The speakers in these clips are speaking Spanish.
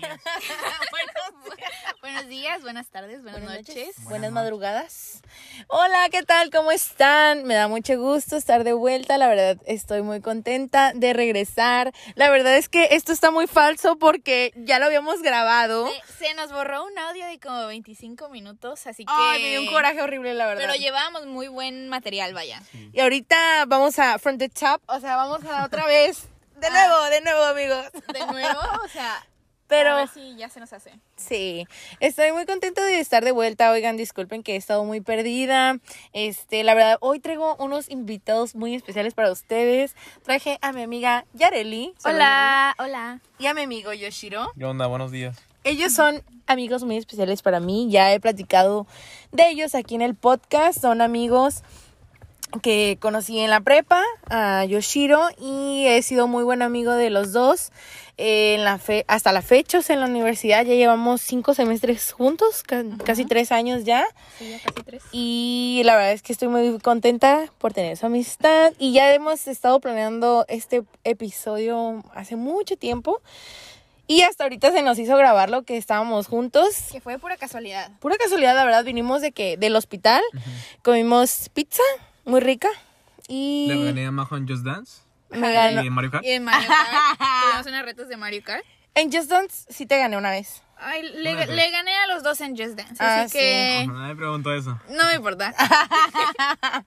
Buenos días, buenas tardes, buenas, noches. Buenas madrugadas. Hola, ¿qué tal? ¿Cómo están? Me da mucho gusto estar de vuelta. La verdad, estoy muy contenta de regresar. La verdad es que esto está muy falso porque ya lo habíamos grabado. Se, se nos borró un audio de como 25 minutos, así que... Ay, me dio un coraje horrible, la verdad. Pero llevábamos muy buen material, vaya. Y ahorita vamos a From the Top, o sea, vamos a otra vez. De Ah. nuevo, de nuevo, amigos. De nuevo, o sea... Pero- A ver si ya se nos hace. Sí, estoy muy contenta de estar de vuelta. Oigan, disculpen que he estado muy perdida. Este, la verdad, hoy traigo unos invitados muy especiales para ustedes. Traje a mi amiga Yareli. Hola, hola. Y a mi amigo Yoshiro. ¿Qué onda? Buenos días. Ellos son amigos muy especiales para mí. Ya he platicado de ellos aquí en el podcast. Son amigos que conocí en la prepa, a Yoshiro, y he sido muy buen amigo de los dos. Eh, en la fe hasta la fecha, o sea, en la universidad ya llevamos cinco semestres juntos, ca- casi tres años ya. Sí, ya casi tres. Y la verdad es que estoy muy contenta por tener su amistad. Y ya hemos estado planeando este episodio hace mucho tiempo. Y hasta ahorita se nos hizo grabarlo que estábamos juntos. Que fue pura casualidad. Pura casualidad, la verdad, vinimos de que del hospital, comimos pizza muy rica y Le gané a Majo en Just Dance. me ganó. Y en Mario Kart. Y en Mario Kart. Tuvimos unas retos de Mario Kart. En Just Dance sí te gané una vez. Ay, le, Una vez. le gané a los dos en Just Dance. Ah, así sí. que Ajá, Nadie preguntó eso. no me importa.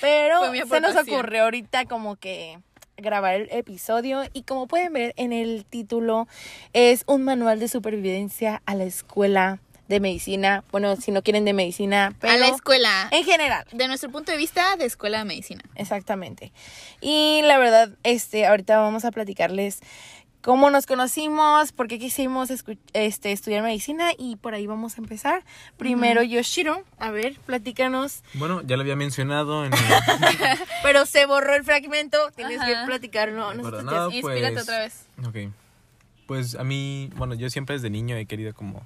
Pero se nos ocurrió ahorita como que grabar el episodio y como pueden ver en el título es un manual de supervivencia a la escuela de medicina. Bueno, si no quieren de medicina, pero a la escuela. en general. De nuestro punto de vista, de escuela de medicina. Exactamente. Y la verdad, este, ahorita vamos a platicarles cómo nos conocimos, por qué quisimos este, estudiar medicina y por ahí vamos a empezar. Primero Yoshiro, a ver, platícanos. Bueno, ya lo había mencionado en el... Pero se borró el fragmento, tienes Ajá. que platicarlo. Nosotros nada, te- Inspírate pues- otra vez. Ok. Pues a mí, bueno, yo siempre desde niño he querido como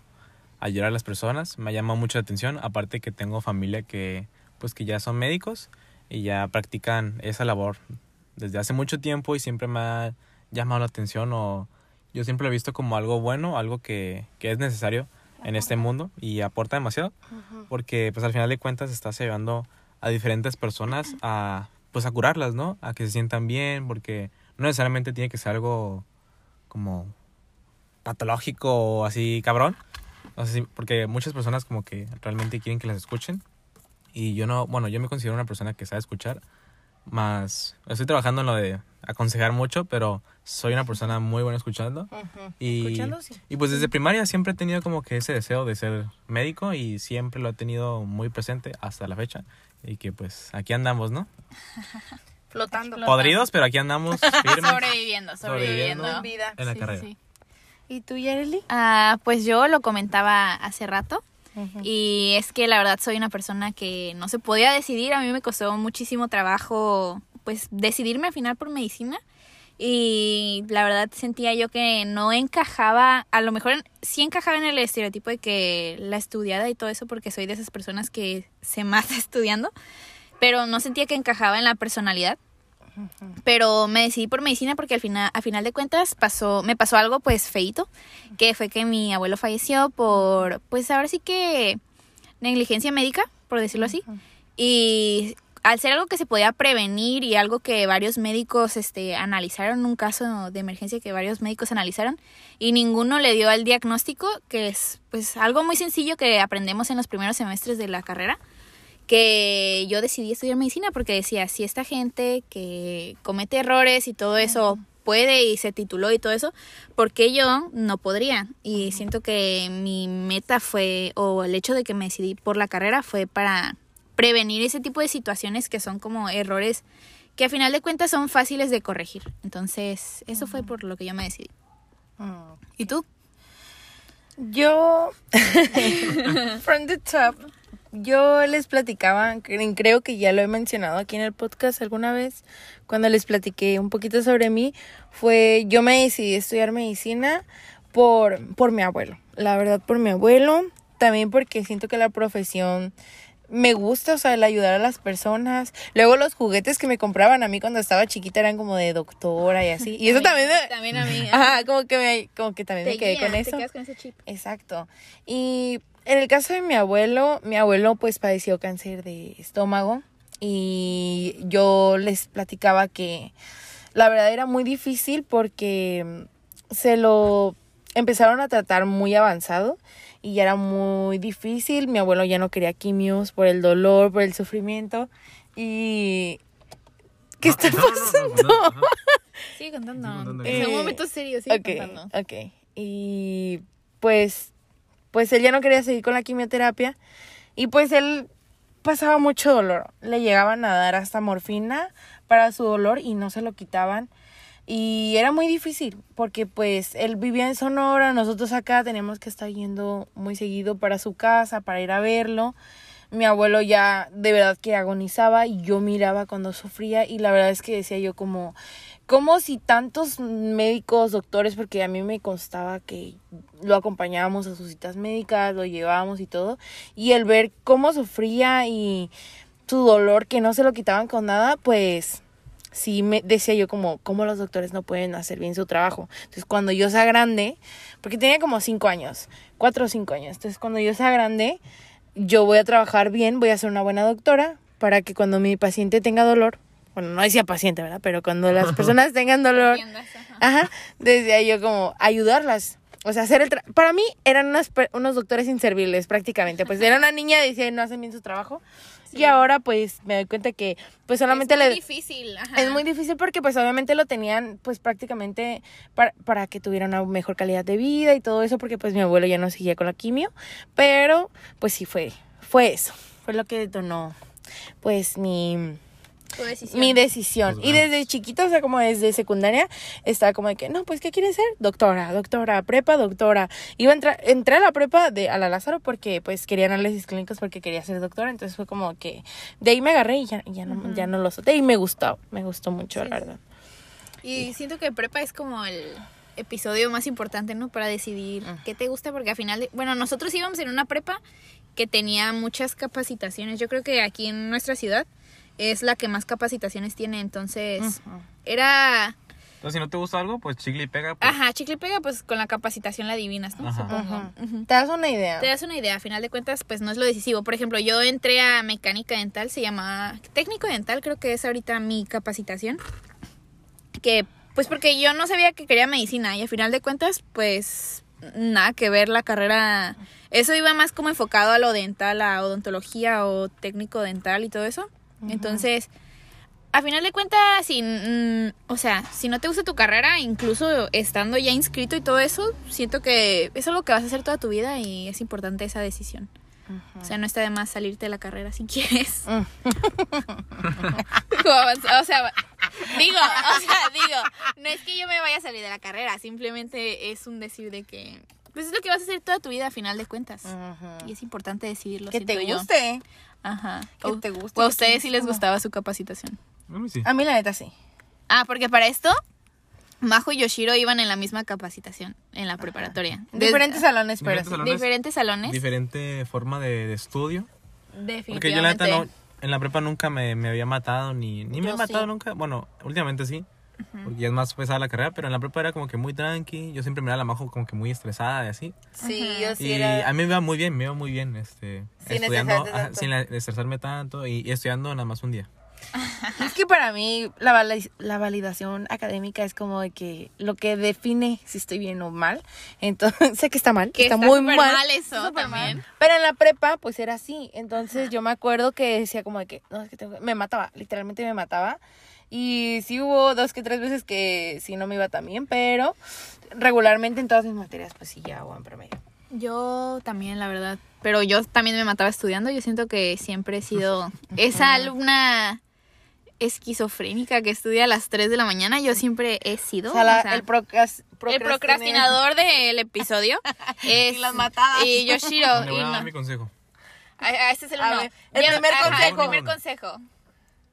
ayudar a las personas. Me ha llamado mucho la atención. Aparte que tengo familia que, pues que ya son médicos y ya practican esa labor desde hace mucho tiempo y siempre me ha llamado la atención o yo siempre lo he visto como algo bueno, algo que, que es necesario en este mundo y aporta demasiado porque pues al final de cuentas estás ayudando a diferentes personas a pues a curarlas, ¿no? A que se sientan bien porque no necesariamente tiene que ser algo como patológico o así cabrón. O sea, sí, porque muchas personas como que realmente quieren que las escuchen. Y yo no, bueno, yo me considero una persona que sabe escuchar. Más, estoy trabajando en lo de aconsejar mucho, pero soy una persona muy buena escuchando. Ujú. Y, Escuchando, sí. y pues desde primaria siempre he tenido como que ese deseo de ser médico y siempre lo he tenido muy presente hasta la fecha. Y que pues aquí andamos, ¿no? Flotando. Flotando. Podridos, pero aquí andamos firmes Sobreviviendo, sobreviviendo. Sobreviviendo. En vida. en la Sí, carrera. sí. ¿Y tú, Yareli? Ah, pues yo lo comentaba hace rato. Y es que la verdad soy una persona que no se podía decidir. A mí me costó muchísimo trabajo, pues, decidirme al final por medicina. Y la verdad sentía yo que no encajaba, a lo mejor sí encajaba en el estereotipo de que la estudiada y todo eso, porque soy de esas personas que se mata estudiando, pero no sentía que encajaba en la personalidad. Pero me decidí por medicina porque al final, a final de cuentas pasó, me pasó algo pues feito, que fue que mi abuelo falleció por, pues ahora sí que negligencia médica, por decirlo así. Y al ser algo que se podía prevenir y algo que varios médicos este, analizaron, un caso de emergencia que varios médicos analizaron, y ninguno le dio el diagnóstico, que es pues algo muy sencillo que aprendemos en los primeros semestres de la carrera que yo decidí estudiar medicina porque decía, si esta gente que comete errores y todo eso puede y se tituló y todo eso, ¿por qué yo no podría? Y siento que mi meta fue, o el hecho de que me decidí por la carrera fue para prevenir ese tipo de situaciones que son como errores que a final de cuentas son fáciles de corregir. Entonces, eso fue por lo que yo me decidí. Mm. ¿Y tú? Yo, from the top, yo les platicaba, cre- creo que ya lo he mencionado aquí en el podcast alguna vez, cuando les platiqué un poquito sobre mí, fue, yo me decidí estudiar medicina por, por mi abuelo, la verdad por mi abuelo, también porque siento que la profesión me gusta, o sea, el ayudar a las personas. Luego los juguetes que me compraban a mí cuando estaba chiquita eran como de doctora y así. Y eso también me... También a mí. Ajá, como que, me, como que también Te me quedé con te eso. quedas con ese chip. Exacto. Y en el caso de mi abuelo, mi abuelo pues padeció cáncer de estómago y yo les platicaba que la verdad era muy difícil porque mm, se lo empezaron a tratar muy avanzado y ya era muy difícil. Mi abuelo ya no quería quimios por el dolor, por el sufrimiento y... ¿Qué está No, no, no, pasando? no, no, no. Sigue contando. Sigue contando. Es un momento serio, sigue ok, contando. ok. Y pues, pues él ya no quería seguir con la quimioterapia y pues él pasaba mucho dolor. Le llegaban a dar hasta morfina para su dolor y no se lo quitaban. Y era muy difícil porque pues él vivía en Sonora, nosotros acá teníamos que estar yendo muy seguido para su casa, para ir a verlo. Mi abuelo ya de verdad que agonizaba y yo miraba cuando sufría y la verdad es que decía yo como, como si tantos médicos, doctores, porque a mí me constaba que lo acompañábamos a sus citas médicas, lo llevábamos y todo, y el ver cómo sufría y su dolor que no se lo quitaban con nada, pues sí me decía yo como, cómo los doctores no pueden hacer bien su trabajo. Entonces cuando yo sea grande, porque tenía como cinco años, cuatro o cinco años, entonces cuando yo sea grande, yo voy a trabajar bien, voy a ser una buena doctora para que cuando mi paciente tenga dolor, bueno, no decía paciente, ¿verdad? Pero cuando las personas tengan dolor, ajá. Ajá, decía yo como ayudarlas. O sea, hacer el tra- para mí eran unas unos doctores inservibles prácticamente. Pues era una niña, decía, no hacen bien su trabajo. Y ahora pues me doy cuenta que pues solamente es muy le difícil, ajá. es muy difícil porque pues obviamente lo tenían pues prácticamente para, para que tuviera una mejor calidad de vida y todo eso porque pues mi abuelo ya no seguía con la quimio, pero pues sí fue fue eso, fue lo que detonó pues mi Tu decisión. mi decisión. Pues, Y desde chiquita, o sea, como desde secundaria, estaba como de que, no, pues, ¿qué quieres ser? Doctora, doctora, prepa, doctora. Iba a entrar, entré a la prepa de a la Lázaro porque, pues, quería análisis clínicos porque quería ser doctora. Entonces fue como que de ahí me agarré y ya, ya, no, ya no lo solté. Y me gustó, me gustó mucho, Sí, la verdad. Y siento que prepa es como el episodio más importante, ¿no? Para decidir Ujú. qué te gusta, porque al final, de- bueno, nosotros íbamos en una prepa que tenía muchas capacitaciones. Yo creo que aquí en nuestra ciudad es la que más capacitaciones tiene, entonces era, Entonces, si no te gusta algo, pues chicle y pega. pues, ajá, chicle y pega, pues con la capacitación la adivinas, ¿no? Ajá. Supongo. ¿Te das una idea? Te das una idea, a final de cuentas, pues no es lo decisivo. Por ejemplo, yo entré a mecánica dental, se llama técnico dental, creo que es ahorita mi capacitación. Que, pues porque yo no sabía que quería medicina y a final de cuentas, pues nada que ver la carrera. Eso iba más como enfocado a lo dental, a odontología o técnico dental y todo eso. Entonces, a final de cuentas, si, mm, o sea, si no te gusta tu carrera, incluso estando ya inscrito y todo eso, siento que es lo que vas a hacer toda tu vida y es importante esa decisión. O sea, no está de más salirte de la carrera si quieres. O sea, digo, o sea, digo, no es que yo me vaya a salir de la carrera, simplemente es un decir de que, pues es lo que vas a hacer toda tu vida a final de cuentas. Y es importante decidirlo. Que te yo. Ajá. Que O- te guste, O a ustedes te sí les gustaba su capacitación. a mí sí. A mí la neta sí. Ah, porque para esto, Majo y Yoshiro iban en la misma capacitación en la preparatoria. Desde- Diferentes salones, pero Diferentes sí. salones. diferentes salones. Diferente forma de, de estudio. Definitivamente. Porque yo la neta no, en la prepa nunca me, me había matado, ni, ni me Yo he matado sí. nunca. Bueno, últimamente sí, porque ya es más pesada la carrera, pero en la prepa era como que muy tranqui. Yo siempre me la majo como que muy estresada y así. Sí, yo sí y era... a mí me va muy bien, me va muy bien este, Sin estudiando, ajá, sin la- estresarme tanto y, y estudiando nada más un día. Es que para mí la, vali- la validación académica es como de que lo que define si estoy bien o mal. Entonces, sé que está mal, Que está, está muy mal. mal eso está también. mal. Pero en la prepa, pues era así. Entonces yo me acuerdo que decía como de que, no, es que tengo- me mataba, literalmente me mataba. Y sí hubo dos que tres veces que sí no me iba tan bien, pero regularmente en todas mis materias, pues sí, ya hago en promedio. Yo también, la verdad. Pero yo también me mataba estudiando. Yo siento que siempre he sido esa alumna esquizofrénica que estudia a las 3 de la mañana. Yo siempre he sido. O sea, la- o sea, el, procras- el procrastinador del episodio es. Y las matadas. Y Yoshiro. Le voy a dar no. mi consejo. Ah, ah, este es el A uno. ver, el primer ajá, consejo. El primer consejo.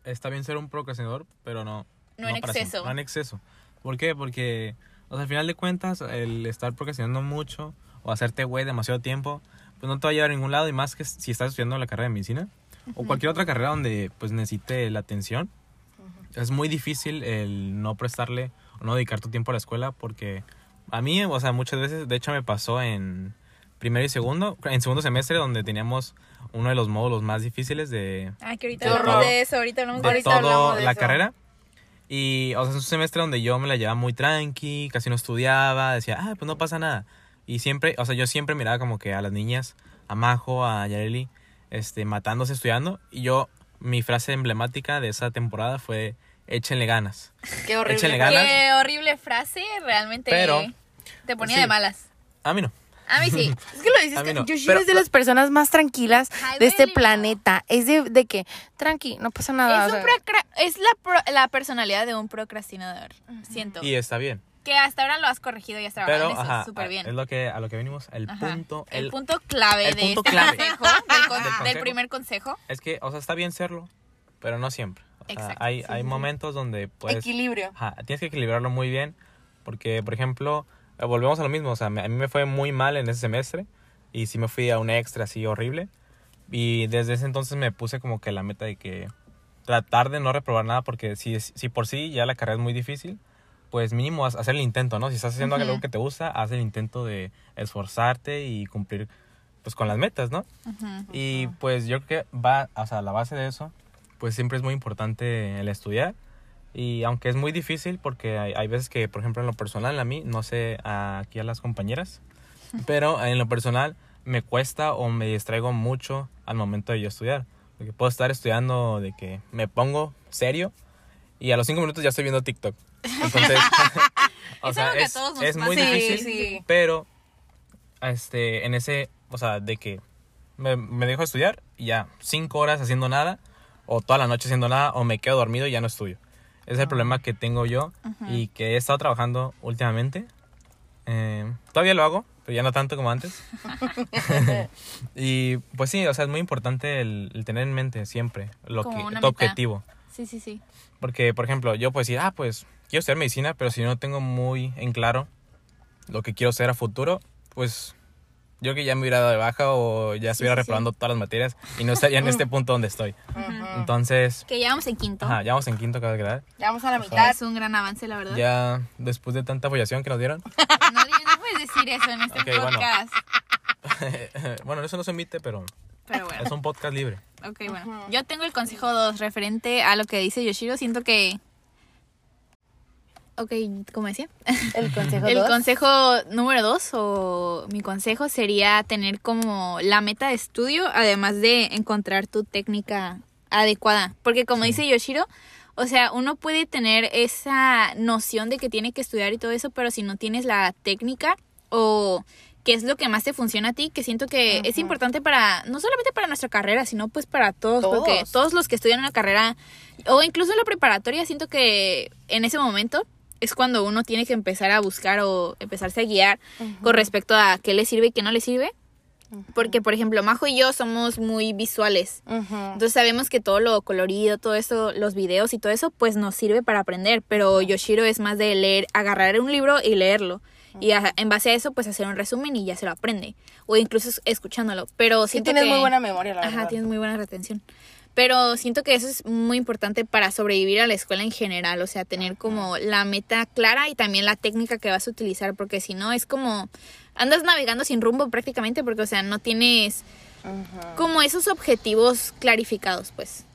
Está bien ser un procrastinador, pero no. No en para siempre, exceso. no en exceso. ¿Por qué? Porque, o sea, al final de cuentas, el estar procrastinando mucho o hacerte güey demasiado tiempo, pues no te va a llevar a ningún lado. Y más que si estás estudiando la carrera de medicina, o cualquier otra carrera donde pues necesite la atención, es muy difícil el no prestarle o no dedicar tu tiempo a la escuela porque a mí, o sea, muchas veces, de hecho me pasó en primero y segundo, en segundo semestre donde teníamos uno de los módulos más difíciles de, Ah, que ahorita Qué hablamos horror. de eso, ahorita hablamos de de Ahorita toda hablamos de la eso. carrera. Y, o sea, es un semestre donde yo me la llevaba muy tranqui, casi no estudiaba, decía, ah, pues no pasa nada. Y siempre, o sea, yo siempre miraba como que a las niñas, a Majo, a Yareli, este, matándose estudiando. Y yo, mi frase emblemática de esa temporada fue, échenle ganas. Qué horrible. Ganas. Qué horrible frase, realmente Pero- te ponía sí. de malas. A mí no. A mí sí. Es que lo dices, que no, pero- es de las personas más tranquilas Ay, de este planeta. Es de, de que, tranqui, no pasa nada. Es, un es la, pro- la personalidad de un procrastinador, siento. Y está bien. Que hasta ahora lo has corregido y has trabajado Pero, ajá, súper bien. es lo que, a lo que venimos, el Ajá. punto, el, el, punto clave el de punto este clave. consejo, del, con- Del del consejo. primer consejo. es que, o sea, está bien serlo, pero no siempre. O sea, Exacto, hay, sí, hay sí, momentos donde, pues, equilibrio. Ajá, tienes que equilibrarlo muy bien porque, por ejemplo, volvemos a lo mismo, o sea, a mí me fue muy mal en ese semestre y sí me fui a un extra así horrible y desde ese entonces me puse como que la meta de que tratar de no reprobar nada porque si, si por sí ya la carrera es muy difícil, pues mínimo hacer el intento, ¿no? Si estás haciendo Ujú. algo que te gusta, haz el intento de esforzarte y cumplir pues con las metas, ¿no? Ujú. Y pues yo creo que va, o sea, la base de eso, pues siempre es muy importante el estudiar. Y aunque es muy difícil, porque hay, hay veces que, por ejemplo, en lo personal, a mí, no sé, a- aquí a las compañeras, pero en lo personal me cuesta o me distraigo mucho al momento de yo estudiar. Porque puedo estar estudiando de que me pongo serio y a los cinco minutos ya estoy viendo TikTok. Entonces, o Es sea, es, nos es muy difícil, sí. pero este, en ese, o sea, de que me, me dejo estudiar y ya cinco horas haciendo nada, o toda la noche haciendo nada, o me quedo dormido y ya no estudio. Es el problema que tengo yo y que he estado trabajando últimamente. Eh, todavía lo hago, pero ya no tanto como antes. y pues sí, o sea, es muy importante el, el tener en mente siempre lo Como que, tu objetivo. Sí, sí, sí. Porque, por ejemplo, yo puedo decir, ah, pues quiero estudiar medicina, pero si no tengo muy en claro lo que quiero ser a futuro, pues yo que ya me hubiera dado de baja o ya estuviera sí, sí. reprobando todas las materias y no estaría en este punto donde estoy. Entonces, Que ya vamos en quinto. ajá, ya vamos en quinto cada grado. Ya vamos a la mitad. Es un gran avance, la verdad. Ya después de tanta apoyación que nos dieron. No, puedes decir eso en este Ok, bueno. podcast. bueno, eso no se emite, pero Pero bueno. es un podcast libre. Ok, bueno. Yo tengo el consejo 2 referente a lo que dice Yoshiro. Siento que. Ok, ¿cómo decía? El consejo El dos. consejo número 2 o mi consejo sería tener como la meta de estudio, además de encontrar tu técnica adecuada. Porque como dice Yoshiro, o sea, uno puede tener esa noción de que tiene que estudiar y todo eso, pero si no tienes la técnica o qué es lo que más te funciona a ti, que siento que es importante para, no solamente para nuestra carrera, sino pues para todos, porque Todos. todos los que estudian una carrera o incluso en la preparatoria, siento que en ese momento es cuando uno tiene que empezar a buscar o empezarse a guiar con respecto a qué le sirve y qué no le sirve. Porque, por ejemplo, Majo y yo somos muy visuales. Entonces sabemos que todo lo colorido, todo eso, los videos y todo eso, pues nos sirve para aprender. Pero Yoshiro es más de leer, agarrar un libro y leerlo. Y a- en base a eso, pues hacer un resumen y ya se lo aprende. O incluso es- escuchándolo. Pero Sí siento tienes que- muy buena memoria, la verdad. Ajá, tienes muy buena retención. Pero siento que eso es muy importante para sobrevivir a la escuela en general, o sea, tener como la meta clara y también la técnica que vas a utilizar, porque si no es como andas navegando sin rumbo prácticamente, porque o sea, no tienes como esos objetivos clarificados, pues.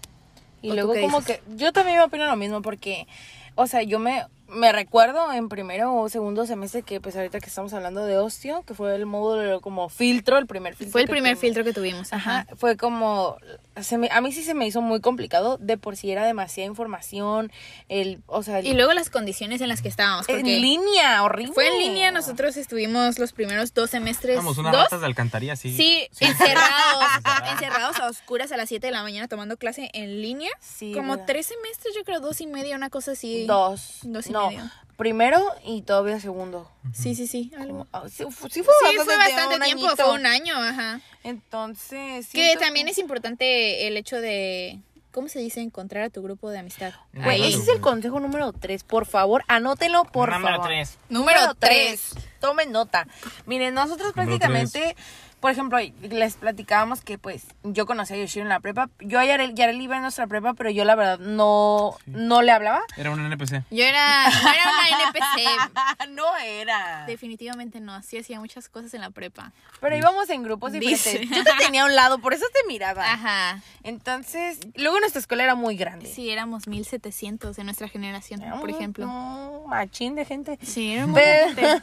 Y ¿O tú luego como dices? que yo también me opino lo mismo porque, o sea, yo me, me recuerdo en primero o segundo semestre que pues ahorita que estamos hablando de osteo, que fue el módulo como filtro, el primer filtro. Fue el primer tuvimos. filtro que tuvimos. Ajá, Ajá. fue como, se me- a mí sí se me hizo muy complicado, de por sí era demasiada información, el, o sea, el- Y luego las condiciones en las que estábamos, en línea, horrible. fue en línea, nosotros estuvimos los primeros dos semestres. Vamos, unas ¿Dos? ratas de alcantarilla, sí. Sí, Sí. encerrados, Encerrados. a oscuras a las 7 de la mañana tomando clase en línea. Sí, Como ¿verdad? tres semestres, yo creo, dos y medio, una cosa así. Dos. Dos y no, medio. primero y todavía segundo. Sí, sí, sí, algo. Ah, Sí, fu- sí Sí, fue fue bastante, un tiempo, añito. fue un año, ajá. Entonces, Que también es importante el hecho de, ¿cómo se dice? Encontrar a tu grupo de amistad. Güey, ese es el consejo número 3. Por favor, anótenlo, por Número favor. tres. Número tres. Tomen nota. Miren, nosotros Número prácticamente por ejemplo, les platicábamos que pues yo conocí a Yoshiro en la prepa. Yo a Yareli, Yareli iba en nuestra prepa, pero yo la verdad no, Sí. no le hablaba. Era un NPC. Yo era, no era una NPC. no era. Definitivamente no. Sí hacía muchas cosas en la prepa. Pero íbamos en grupos diferentes. Dice. Yo te tenía a un lado, por eso te miraba. Ajá. Entonces, luego nuestra escuela era muy grande. Sí, éramos 1700 en nuestra generación, Era por ejemplo. un machín de gente. Sí, era muy Pero, gente.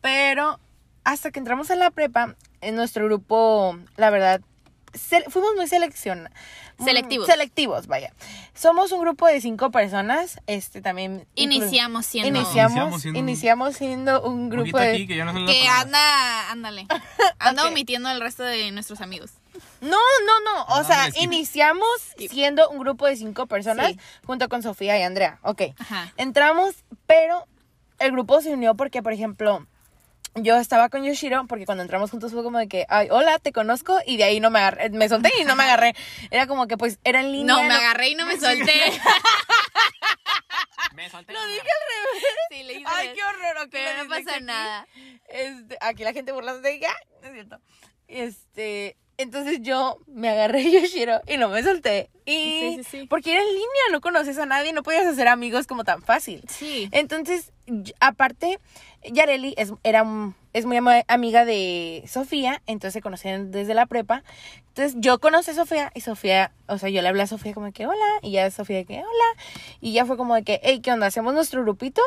pero hasta que entramos a la prepa, en nuestro grupo, la verdad, fuimos muy seleccion Selectivos. Selectivos, vaya. Somos un grupo de cinco personas. Este también. Iniciamos siendo. Iniciamos, Iniciamos siendo un- iniciamos siendo un grupo de. aquí, que no Que anda, ándale. Anda omitiendo al resto de nuestros amigos. No, no, no. O No, sea, no, skip. iniciamos siendo un grupo de cinco personas Sí. junto con Sofía y Andrea. Ok. Ajá. Entramos, pero el grupo se unió porque, por ejemplo, yo estaba con Yoshiro porque cuando entramos juntos fue como de que, ay, hola, te conozco y de ahí no me agarré, me solté y no me agarré. Era como que pues era en línea. No, me agarré y no me solté. Me solté. Lo dije al revés. Sí, le hice Ay, qué horror. ok, Pero no pasa aquí. nada. Este, aquí la gente burlándose de ya, no es cierto. Este, entonces yo me agarré a Yoshiro y no me solté. Y Sí, sí, sí. porque era en línea, no conoces a nadie, no podías hacer amigos como tan fácil. Sí. Entonces, aparte, Yareli es, era, un- es muy amiga de Sofía, entonces se conocían desde la prepa. Entonces, yo conocí a Sofía y Sofía, o sea, yo le hablé a Sofía como que hola, y ya Sofía que hola, y ya fue como de que, hey, ¿qué onda? ¿Hacemos nuestro grupito?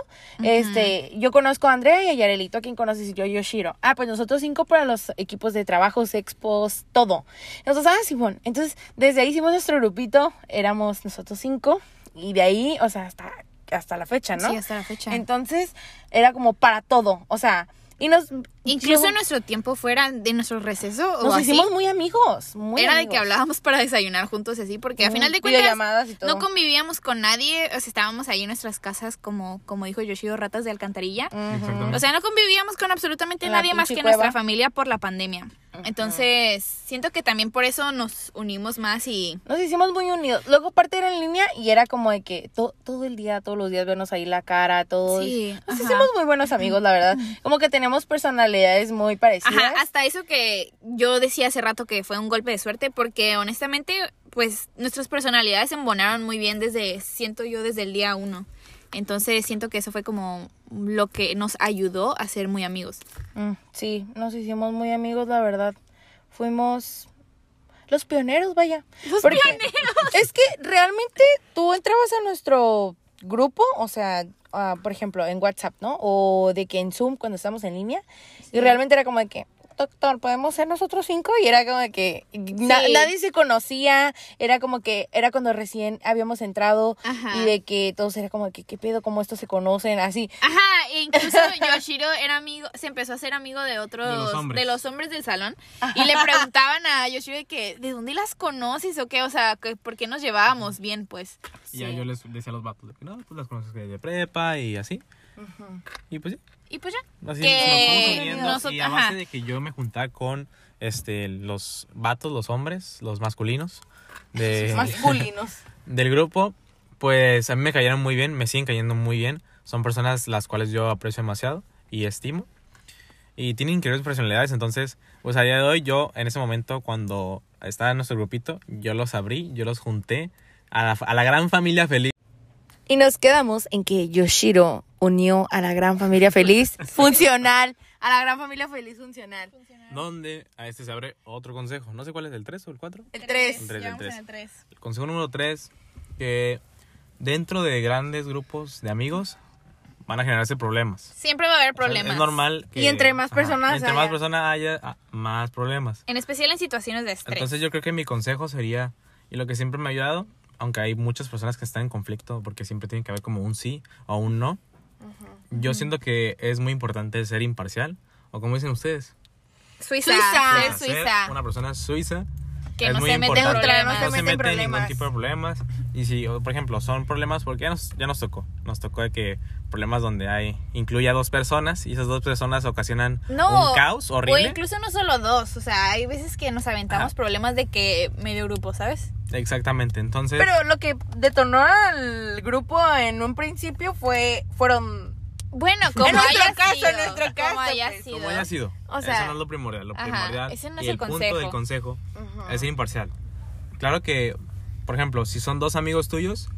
Este, yo conozco a Andrea y a Yarelito, ¿a quién conoces? Y yo, Yoshiro. Ah, pues nosotros cinco para los equipos de trabajos, expos, todo. Nosotros, ah, Simón. Entonces, desde ahí hicimos nuestro grupito, éramos nosotros cinco, y de ahí, o sea, hasta, hasta la fecha, ¿no? Sí, hasta la fecha. Entonces, era como para todo. O sea, y nos. Incluso yo- en nuestro tiempo fuera de nuestro receso o nos así, hicimos muy amigos. Muy era de que hablábamos para desayunar juntos así, porque a Ujú, final de cuentas videollamadas y todo. no convivíamos con nadie, o sea, estábamos ahí en nuestras casas como, como dijo Yoshio, ratas de alcantarilla. O sea, no convivíamos con absolutamente la nadie más que cueva. nuestra familia por la pandemia. Entonces, siento que también por eso nos unimos más y Nos hicimos muy unidos. Luego, aparte era en línea y era como de que to- todo el día, todos los días, vernos ahí la cara, todos. Sí, Nos ajá. hicimos muy buenos amigos, la verdad. Como que tenemos personalidades muy parecidas. Ajá, hasta eso que yo decía hace rato que fue un golpe de suerte, porque honestamente, pues nuestras personalidades se embonaron muy bien desde, siento yo, desde el día uno. Entonces siento que eso fue como lo que nos ayudó a ser muy amigos. Mm, sí, nos hicimos muy amigos, la verdad. Fuimos los pioneros, vaya. Los Porque Es que realmente tú entrabas a nuestro grupo, o sea, ah, por ejemplo, en WhatsApp, ¿no? O de que en Zoom cuando estamos en línea. Y realmente era como de que, doctor, ¿podemos ser nosotros cinco? Y era como que na- Sí. nadie se conocía. Era como que, era cuando recién habíamos entrado. Ajá. Y de que todos era como que, ¿qué pedo? ¿Cómo estos se conocen? Así. Ajá, e incluso Yoshiro era amigo, se empezó a hacer amigo de otros, De los hombres. de los hombres del salón. Y le preguntaban a Yoshiro de que, ¿de dónde las conoces o qué? O sea, que, ¿por qué nos llevábamos bien, pues? Y ya yo les decía a los vatos de que no, pues las conoces de prepa y así. Y pues sí. Y pues ya. Así Que nos fuimos uniendo. nosot- y a base ajá. de que yo me juntaba con este los vatos, los hombres, los masculinos de, Masculinos. del grupo, pues a mí me cayeron muy bien, me siguen cayendo muy bien. Son personas las cuales yo aprecio demasiado y estimo. Y tienen increíbles personalidades, entonces, pues a día de hoy yo, en ese momento, cuando estaba en nuestro grupito, yo los abrí, yo los junté a la, a la gran familia feliz. Y nos quedamos en que Yoshiro unió a la gran familia feliz funcional. A la gran familia feliz funcional. Donde a este se abre otro consejo. No sé cuál es el 3 o el 4. El 3. El tres, el Llevamos tres. en el tres. El consejo número 3, que dentro de grandes grupos de amigos van a generarse problemas. Siempre va a haber O sea, problemas. es normal que... Y entre más personas Entre haya. más personas haya, ah, más problemas. En especial en situaciones de estrés. Entonces yo creo que mi consejo sería, y lo que siempre me ha ayudado, aunque hay muchas personas que están en conflicto, porque siempre tiene que haber como un sí o un no, yo siento que es muy importante ser imparcial, o como dicen ustedes, Suiza. Suiza. ser Suiza. una persona suiza. Que es no muy se mete en importante. problemas. No se mete en en ningún problemas. tipo de problemas. Y si, o, por ejemplo, son problemas, porque ya nos, ya nos tocó. Nos tocó de que problemas donde hay, incluye a dos personas y esas dos personas ocasionan No, un caos O horrible. incluso no solo dos. O sea, hay veces que nos aventamos Ajá. problemas de que medio grupo, ¿sabes? Exactamente, entonces... Pero lo que detonó al grupo en un principio fue fueron Bueno, como En nuestro haya caso, sido, en nuestro caso, como haya pues. sido. Como haya sido. O sea, eso no es lo primordial. Lo ajá, primordial ese no es y el el, punto consejo. del consejo es ser imparcial. Claro que, por ejemplo, si son dos amigos tuyos,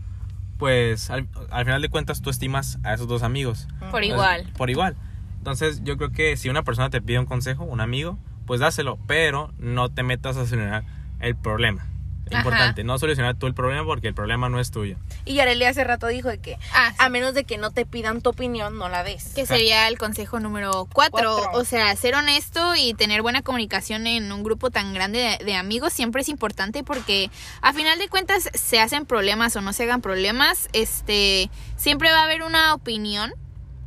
pues al, al final de cuentas tú estimas a esos dos amigos. Por Entonces, igual. Por igual. Entonces yo creo que si una persona te pide un consejo, un amigo, pues dáselo, pero no te metas a solucionar el problema. Ajá. Importante, no solucionar tú el problema porque el problema no es tuyo. Y Yareli hace rato dijo de que Ah, sí. a menos de que no te pidan tu opinión, no la des. Que sería el consejo número cuatro. Cuatro. O sea, ser honesto y tener buena comunicación en un grupo tan grande de, de amigos siempre es importante porque a final de cuentas se hacen problemas o no se hagan problemas, este, siempre va a haber una opinión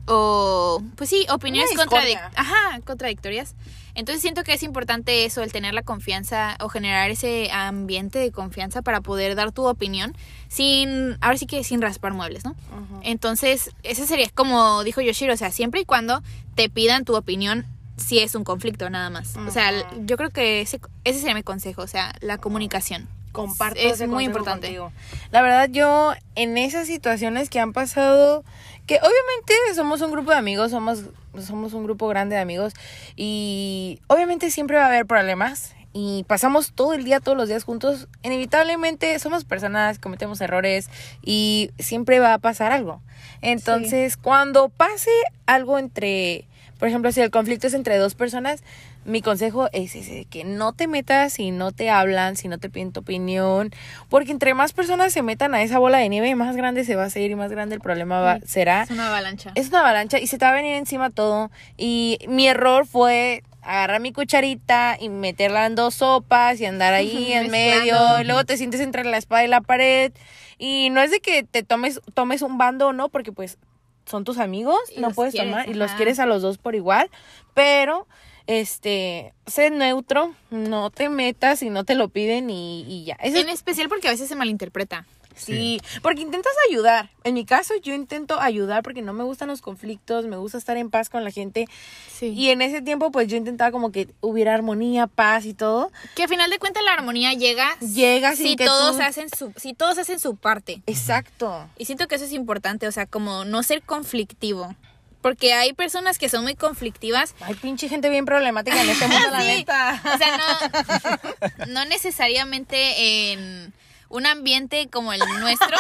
o, pues sí, opiniones contradic-. Ajá, contradictorias. Entonces siento que es importante eso, el tener la confianza o generar ese ambiente de confianza para poder dar tu opinión sin, ahora sí que sin raspar muebles, ¿no? Entonces, ese sería como dijo Yoshiro, o sea, siempre y cuando te pidan tu opinión si es un conflicto nada más. O sea, yo creo que ese, ese sería mi consejo, o sea, la comunicación. Comparto Es ese muy importante. contigo. La verdad, yo en esas situaciones que han pasado, que obviamente somos un grupo de amigos, somos, somos un grupo grande de amigos y obviamente siempre va a haber problemas y pasamos todo el día, todos los días juntos, inevitablemente somos personas, cometemos errores y siempre va a pasar algo. Entonces, cuando pase algo entre, por ejemplo, si el conflicto es entre dos personas, mi consejo es ese, que no te metas si no te hablan, si no te piden tu opinión, porque entre más personas se metan a esa bola de nieve, más grande se va a hacer y más grande el problema va, será. Es una avalancha. Es una avalancha y se te va a venir encima todo. Y mi error fue agarrar mi cucharita y meterla en dos sopas y andar ahí en medio. Y luego te sientes entre la espada y la pared. Y no es de que te tomes, tomes un bando o no, porque pues son tus amigos, Y no puedes quieres, tomar y los quieres a los dos por igual. Pero, este, sé neutro, no te metas si no te lo piden y, y ya. Ese es En especial porque a veces se malinterpreta. Sí, porque intentas ayudar. En mi caso, yo intento ayudar porque no me gustan los conflictos, me gusta estar en paz con la gente. Sí. Y en ese tiempo, pues yo intentaba como que hubiera armonía, paz y todo. que a final de cuentas la armonía llega Llega si que todos tú- hacen su si todos hacen su parte. Exacto. Y siento que eso es importante, o sea, como no ser conflictivo. Porque hay personas que son muy conflictivas Hay pinche gente bien problemática en este mundo, la neta. O sea, no, no necesariamente en un ambiente como el nuestro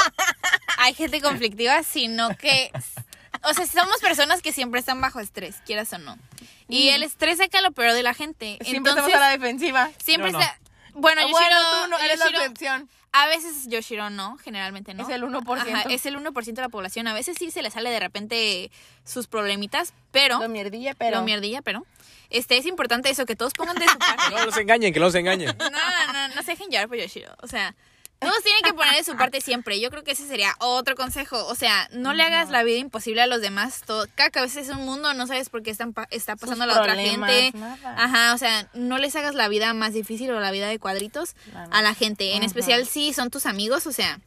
hay gente conflictiva, sino que, o sea, somos personas que siempre están bajo estrés, quieras o no. Y el estrés saca lo peor de la gente. Mm. Siempre Entonces, estamos a la defensiva. siempre no. está... Bueno, Yoshiro, bueno, tú no eres la excepción. A veces Yoshiro no, generalmente no. Es el 1%. Ajá, es el 1% de la población. A veces sí se le sale de repente sus problemitas, pero... Lo mierdilla, pero. Lo mierdilla, pero... Este, es importante eso, que todos pongan de su parte. Que no los engañen, que no los engañen. No, no, no, no se dejen llevar por Yoshiro. O sea, todos tienen que poner de su parte siempre. Yo creo que ese sería otro consejo. O sea, no le hagas la vida imposible a los demás. Todo, cada cabeza es un mundo, no sabes por qué están pa- está pasando a la otra gente. nada. Ajá, o sea, no les hagas la vida más difícil o la vida de cuadritos La a la gente. En Ajá. especial si son tus amigos, o sea,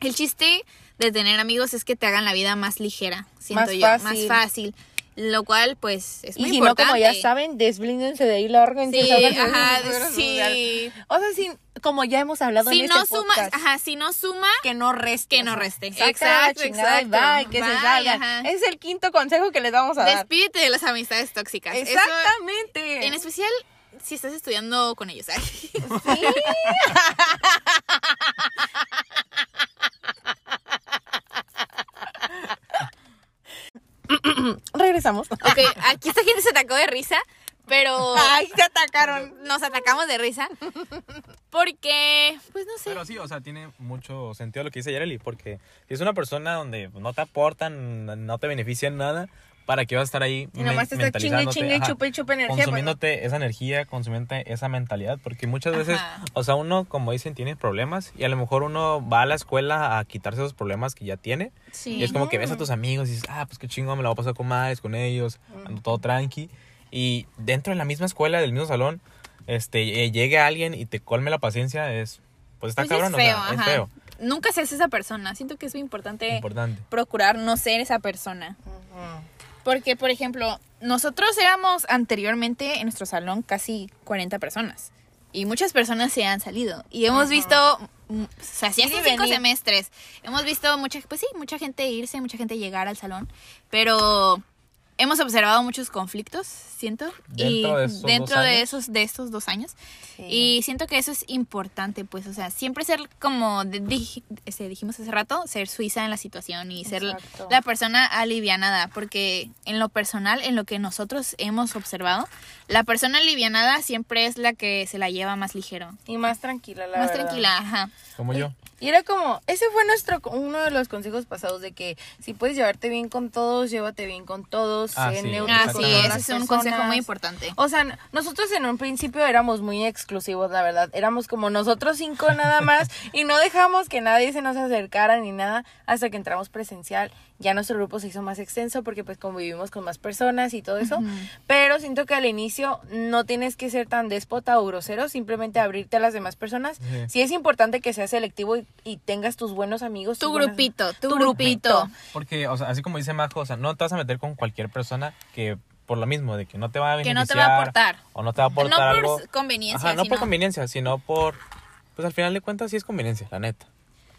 el chiste de tener amigos es que te hagan la vida más ligera, siento Más yo, más fácil. Lo cual, pues, es Y muy si no, como ya saben, desblíndense de ahí, lárguense. Sí, ajá, sí. O sea, si, como ya hemos hablado Si en no este suma, podcast, ajá, si no suma, que no reste. Que no reste. Exacto, chingada y exacto. bye, que se Bye, ajá. Es el quinto consejo que les vamos a dar. despídete de las amistades tóxicas. Eso, Exactamente. en especial si estás estudiando con ellos. Ay. Regresamos. ok, aquí esta gente se atacó de risa, pero Ay, se atacaron. nos atacamos de risa porque, pues no sé. Pero sí, o sea, tiene mucho sentido lo que dice Yareli, porque si es una persona donde no te aportan, no te benefician nada, ¿para qué vas a estar ahí Y nomás te está chingue, chingue, Ajá, chupe chupe energía. pues, Consumiéndote esa energía, consumiéndote esa mentalidad, porque muchas veces, Ajá. o sea, uno, como dicen, tiene problemas y a lo mejor uno va a la escuela a quitarse esos problemas que ya tiene. Sí. Y es como que ves a tus amigos y dices, ah, pues qué chingón, me la voy a pasar con madres, con ellos, ando todo tranqui. Y dentro de la misma escuela, del mismo salón, este, eh, llegue alguien y te colme la paciencia, es, pues está Pues cabrón, es feo, o sea, es feo, Nunca seas esa persona. Siento que es muy importante importante. procurar no ser esa persona. Ujú. Porque, por ejemplo, nosotros éramos anteriormente en nuestro salón casi 40 personas. Y muchas personas se han salido. Y hemos visto mm, o sea, sí, estos cinco venir. semestres hemos visto mucha, pues sí, mucha gente irse, mucha gente llegar al salón, pero hemos observado muchos conflictos, siento, Dentro y de esos dentro de esos de estos dos años. Sí. Y siento que eso es importante, pues, o sea, siempre ser como de- dij- este, dijimos hace rato, ser suiza en la situación y ser Exacto. la persona alivianada, porque en lo personal, en lo que nosotros hemos observado, la persona alivianada siempre es la que se la lleva más ligero, Y más tranquila, la más verdad. tranquila, ajá. Como yo. Y era como, ese fue nuestro, uno de los consejos pasados de que si puedes llevarte bien con todos, llévate bien con todos, Ah, sé sí, neutro Ah, con sí, ese es un consejo personas. muy importante. O sea, nosotros en un principio éramos muy exclusivos, la verdad. Éramos como nosotros cinco nada más y no dejamos que nadie se nos acercara ni nada hasta que entramos presencial. Ya nuestro grupo se hizo más extenso porque pues convivimos con más personas y todo eso. Ujú. Pero siento que al inicio no tienes que ser tan déspota o grosero, simplemente abrirte a las demás personas. Sí. Sí es importante que seas selectivo y, y tengas tus buenos amigos. Tu buenas- grupito, tu, tu grupito. grupito. Porque, o sea, así como dice Majo, o sea, no te vas a meter con cualquier persona que por lo mismo, de que no te va a Que beneficiar. no te va a aportar. O no te va a aportar no por algo. conveniencia, Ajá, no por sino- conveniencia, sino por... Pues al final de cuentas sí es conveniencia, la neta.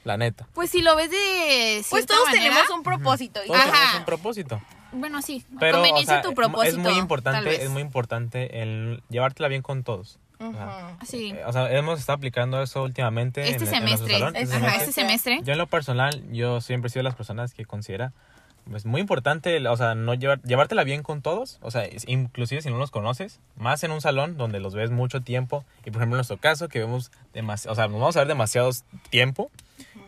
La neta. Pues si lo ves de Pues todos manera, tenemos un propósito. Todos Ajá. tenemos un propósito. Bueno, sí, Pero, o conveniencia sea, tu propósito. es muy importante, es muy importante el llevártela bien con todos. Ajá. Sí. Eh, O sea, hemos estado aplicando eso últimamente. Este en- en semestre, salón, Este ajá, semestre. este semestre. Yo en lo personal, yo siempre he sido de las personas que considera pues muy importante, o sea, no llevar, llevártela bien con todos, o sea, es- inclusive si no los conoces, más en un salón donde los ves mucho tiempo y por ejemplo en nuestro caso que vemos demasiado, o sea, nos vamos a ver demasiados tiempo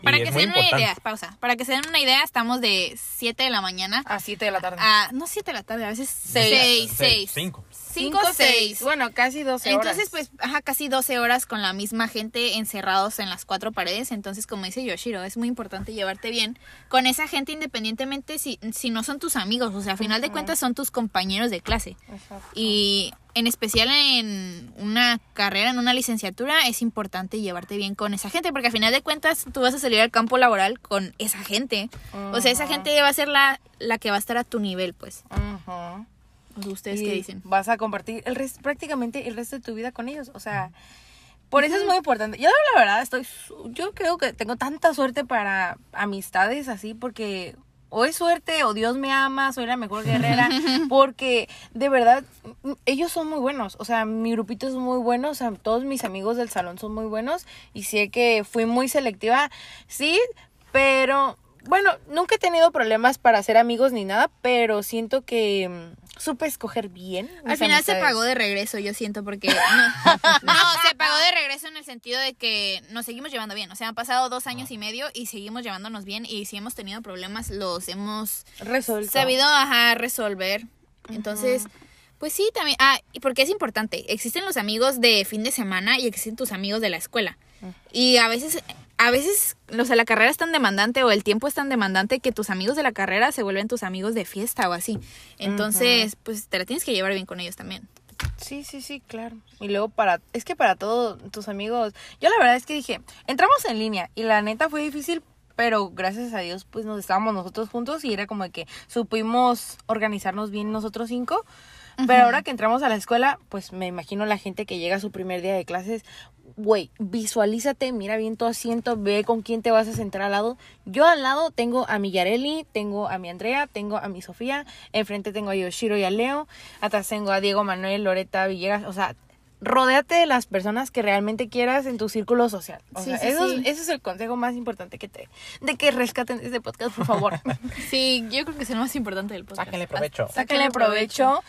y Para es que se den una importante. idea, pausa. Para que se den una idea, estamos de 7 de la mañana A 7 de la tarde. a, no 7 de la tarde, a veces Seis. 6, Seis, 6. cinco. 5, 6. Bueno, casi 12 horas. Entonces, pues, ajá, casi 12 horas con la misma gente encerrados en las cuatro paredes. Entonces, como dice Yoshiro, es muy importante llevarte bien con esa gente independientemente si, si no son tus amigos. O sea, a final de cuentas son tus compañeros de clase. Exacto. Y en especial en una carrera, en una licenciatura, es importante llevarte bien con esa gente, porque al final de cuentas tú vas a salir al campo laboral con esa gente. O sea, esa gente va a ser la, la que va a estar a tu nivel, pues. Sea, ¿Ustedes qué dicen? Vas a compartir el res- prácticamente el resto de tu vida con ellos. O sea, por eso es muy importante. Yo la verdad estoy, yo creo que tengo tanta suerte para amistades así porque o es suerte o Dios me ama, soy la mejor guerrera, porque de verdad ellos son muy buenos, o sea, mi grupito es muy bueno, o sea, todos mis amigos del salón son muy buenos y sé que fui muy selectiva, sí, pero bueno, nunca he tenido problemas para hacer amigos ni nada, pero siento que mm, supe escoger bien. Al final se pagó de regreso, yo siento, porque no, no, se pagó de regreso en el sentido de que nos seguimos llevando bien. O sea, han pasado dos años y medio y seguimos llevándonos bien. Y si hemos tenido problemas, los hemos resuelto. sabido ajá, resolver. Entonces, pues sí, también. Ah, y porque es importante. Existen los amigos de fin de semana y existen tus amigos de la escuela. Y a veces, a veces, o sea, la carrera es tan demandante o el tiempo es tan demandante que tus amigos de la carrera se vuelven tus amigos de fiesta o así. Entonces, pues te la tienes que llevar bien con ellos también. Sí, sí, sí, claro. Y luego para, es que para todos tus amigos, yo la verdad es que dije, entramos en línea y la neta fue difícil, pero gracias a Dios pues nos estábamos nosotros juntos y era como que supimos organizarnos bien nosotros cinco. Pero ahora que entramos a la escuela, pues me imagino la gente que llega a su primer día de clases, güey, visualízate, mira bien tu asiento, ve con quién te vas a sentar al lado. Yo al lado tengo a mi Yareli, tengo a mi Andrea, tengo a mi Sofía, enfrente tengo a Yoshiro y a Leo, atrás tengo a Diego Manuel, Loreta, Villegas, o sea, rodéate de las personas que realmente quieras en tu círculo social. O Sí, sea, sí, eso, sí. ese es el consejo más importante que te... De que rescaten este podcast, por favor. Sí, yo creo que es el más importante del podcast. Sáquenle provecho. Sáquenle provecho.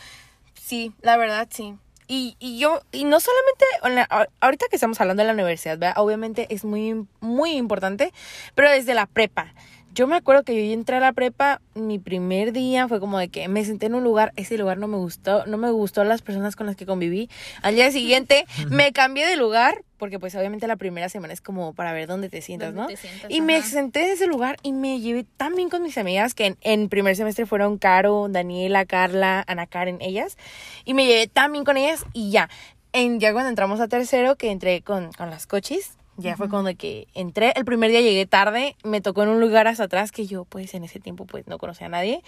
Sí, la verdad, sí. Y, y yo, y no solamente, ahorita que estamos hablando de la universidad, ¿verdad? obviamente es muy, muy importante, pero desde la prepa. Yo me acuerdo que yo entré a la prepa, mi primer día fue como de que me senté en un lugar, ese lugar no me gustó, no me gustó las personas con las que conviví. Al día siguiente me cambié de lugar, porque pues obviamente la primera semana es como para ver dónde te sientas, ¿Dónde ¿no? te sientas? Y me senté en ese lugar y me llevé tan bien con mis amigas que en, en primer semestre fueron Caro, Daniela, Carla, Ana Karen, ellas. Y me llevé tan bien con ellas y ya. En, ya cuando entramos a tercero, que entré con, con las cochis, Ya fue cuando que entré. El primer día llegué tarde, me tocó en un lugar hasta atrás que yo pues en ese tiempo pues no conocía a nadie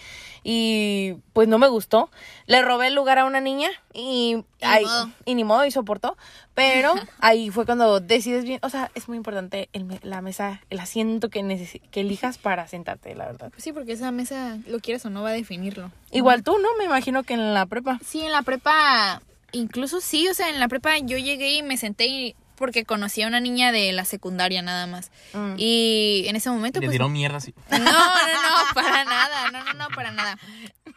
y pues no me gustó. Le robé el lugar a una niña y, ahí, modo. y ni modo y soportó. Pero ahí fue cuando decides bien, o sea, es muy importante el la mesa, el asiento que, que elijas para sentarte, la verdad. Sí, porque esa mesa, lo quieras o no, va a definirlo. Igual tú, ¿no? Me imagino que en la prepa. Sí, en la prepa, incluso sí, o sea, en la prepa yo llegué y me senté y- porque conocí a una niña de la secundaria nada más. Mm. Y en ese momento, Le pues... tiró mierda así. No, no, no, para nada, no, no, no, para nada.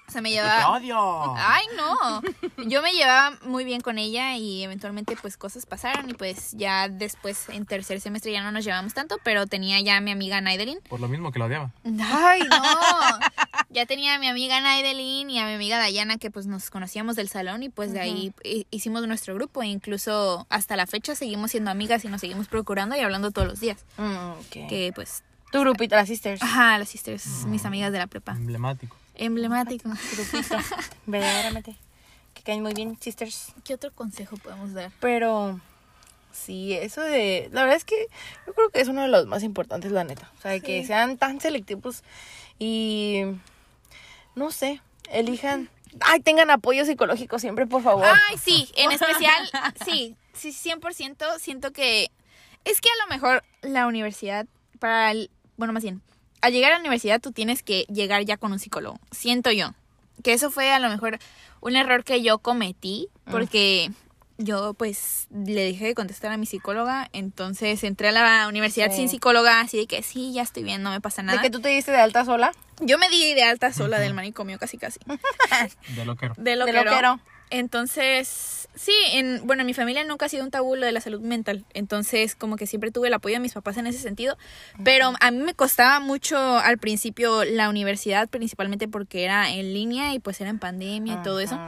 O sea, me ¡Te llevaba... odio! Ay, no. Yo me llevaba muy bien con ella y eventualmente pues cosas pasaron y pues ya después en tercer semestre ya no nos llevamos tanto, pero tenía ya a mi amiga Naidelin. Por lo mismo que lo odiaba. Ay, no. Ya tenía a mi amiga Naidelin y a mi amiga Dayana que pues nos conocíamos del salón y pues de ahí hi- hicimos nuestro grupo e incluso hasta la fecha seguimos siendo amigas y nos seguimos procurando y hablando todos los días. Mm, ok. Que pues, Tu grupito, las sisters. ajá, las sisters, mis amigas de la prepa. Emblemático. Emblemático. Grupito. Verdaderamente. Que caen muy bien, sisters. ¿Qué otro consejo podemos dar? Pero sí, eso de... La verdad es que yo creo que es uno de los más importantes, la neta. O sea, de que sean tan selectivos y... No sé, elijan... Ay, tengan apoyo psicológico siempre, por favor. Ay, sí, en especial, sí, sí, 100% siento que es que a lo mejor la universidad, para el, bueno, más bien, al llegar a la universidad tú tienes que llegar ya con un psicólogo, siento yo, que eso fue a lo mejor un error que yo cometí, porque yo pues le dije de contestar a mi psicóloga, entonces entré a la universidad Sí. sin psicóloga, así de que sí, ya estoy bien, no me pasa de nada. que tú te diste de alta sola. Yo me di de alta sola del manicomio, casi casi. De loquero. De lo De que loquero. Entonces, sí, en, bueno, en mi familia nunca ha sido un tabú lo de la salud mental. Entonces, como que siempre tuve el apoyo de mis papás en ese sentido. Pero a mí me costaba mucho al principio la universidad, principalmente porque era en línea y pues era en pandemia y todo eso.